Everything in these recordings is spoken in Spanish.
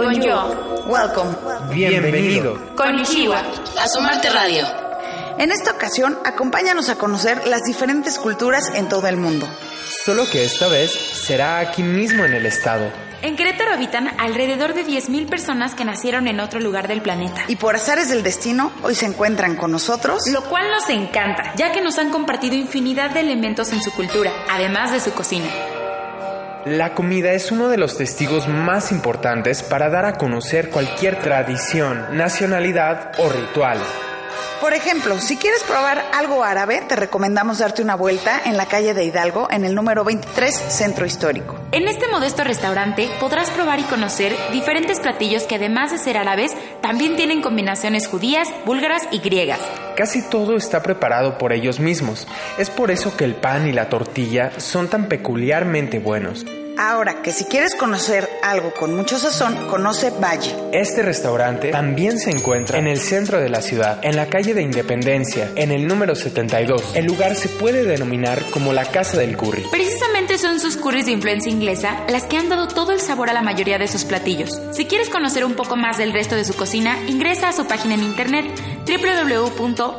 Bonjour. Welcome. Bienvenido. Konnichiwa. Asomarte Radio. En esta ocasión, acompáñanos a conocer las diferentes culturas en todo el mundo. Solo que esta vez será aquí mismo en el estado. En Querétaro habitan alrededor de 10.000 personas que nacieron en otro lugar del planeta. Y por azares del destino, hoy se encuentran con nosotros. Lo cual nos encanta, ya que nos han compartido infinidad de elementos en su cultura, además de su cocina. La comida es uno de los testigos más importantes para dar a conocer cualquier tradición, nacionalidad o ritual. Por ejemplo, si quieres probar algo árabe, te recomendamos darte una vuelta en la calle de Hidalgo, en el número 23, Centro Histórico. En este modesto restaurante podrás probar y conocer diferentes platillos que además de ser árabes, también tienen combinaciones judías, búlgaras y griegas. Casi todo está preparado por ellos mismos. Es por eso que el pan y la tortilla son tan peculiarmente buenos. Ahora que si quieres conocer algo con mucho sazón, conoce Valle. Este restaurante también se encuentra en el centro de la ciudad, en la calle de Independencia, en el número 72. El lugar se puede denominar como la Casa del Curry. Precisamente son sus curries de influencia inglesa las que han dado todo el sabor a la mayoría de sus platillos. Si quieres conocer un poco más del resto de su cocina, ingresa a su página en internet www.baji.mx.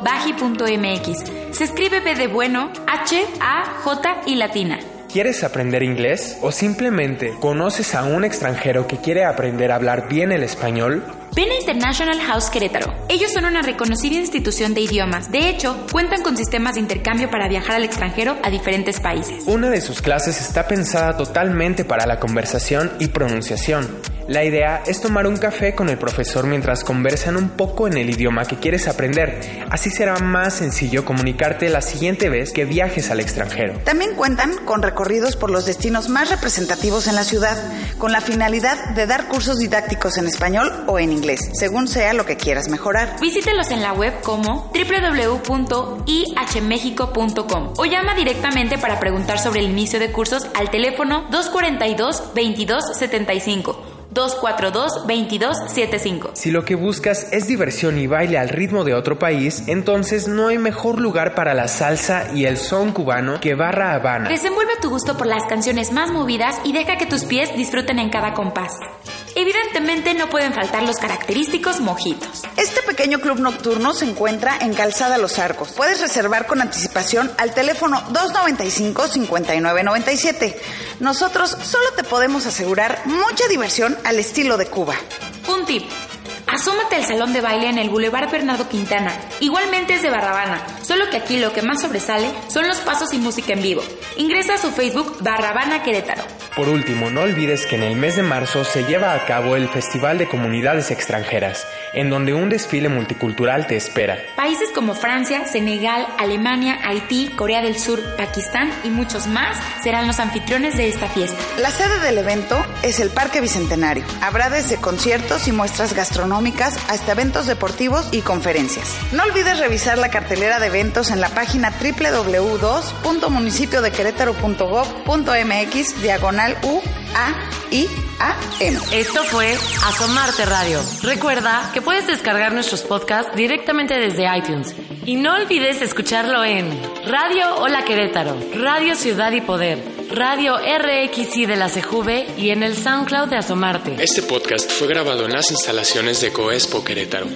Se escribe B de bueno, H, A, J y latina. ¿Quieres aprender inglés? ¿O simplemente conoces a un extranjero que quiere aprender a hablar bien el español? Ven a International House Querétaro. Ellos son una reconocida institución de idiomas. De hecho, cuentan con sistemas de intercambio para viajar al extranjero a diferentes países. Una de sus clases está pensada totalmente para la conversación y pronunciación. La idea es tomar un café con el profesor mientras conversan un poco en el idioma que quieres aprender. Así será más sencillo comunicarte la siguiente vez que viajes al extranjero. También cuentan con recorridos por los destinos más representativos en la ciudad, con la finalidad de dar cursos didácticos en español o en inglés, según sea lo que quieras mejorar. Visítelos en la web como www.ihmexico.com o llama directamente para preguntar sobre el inicio de cursos al teléfono 242 2275 242-2275. Si lo que buscas es diversión y baile al ritmo de otro país, entonces no hay mejor lugar para la salsa y el son cubano que Barra Habana. Desenvuelve tu gusto por las canciones más movidas y deja que tus pies disfruten en cada compás. Evidentemente no pueden faltar los característicos mojitos. Este pequeño club nocturno se encuentra en Calzada Los Arcos. Puedes reservar con anticipación al teléfono 295-5997. Nosotros solo te podemos asegurar mucha diversión al estilo de Cuba. Un tip. Asómate al salón de baile en el Boulevard Bernardo Quintana. Igualmente es de Barrabana, solo que aquí lo que más sobresale son los pasos y música en vivo. Ingresa a su Facebook Barrabana Querétaro. Por último, no olvides que en el mes de marzo se lleva a cabo el Festival de Comunidades Extranjeras, en donde un desfile multicultural te espera. Países como Francia, Senegal, Alemania, Haití, Corea del Sur, Pakistán y muchos más serán los anfitriones de esta fiesta. La sede del evento es el Parque Bicentenario. Habrá desde conciertos y muestras gastronómicas hasta eventos deportivos y conferencias. No olvides revisar la cartelera de eventos en la página www.municipiodequerétaro.gov.mx diagonal U A I A M. Esto fue Asomarte Radio. Recuerda que puedes descargar nuestros podcasts directamente desde iTunes y no olvides escucharlo en Radio Hola Querétaro, Radio Ciudad y Poder. Radio RXI de la CJV y en el SoundCloud de Asomarte. Este podcast fue grabado en las instalaciones de Coespo Querétaro.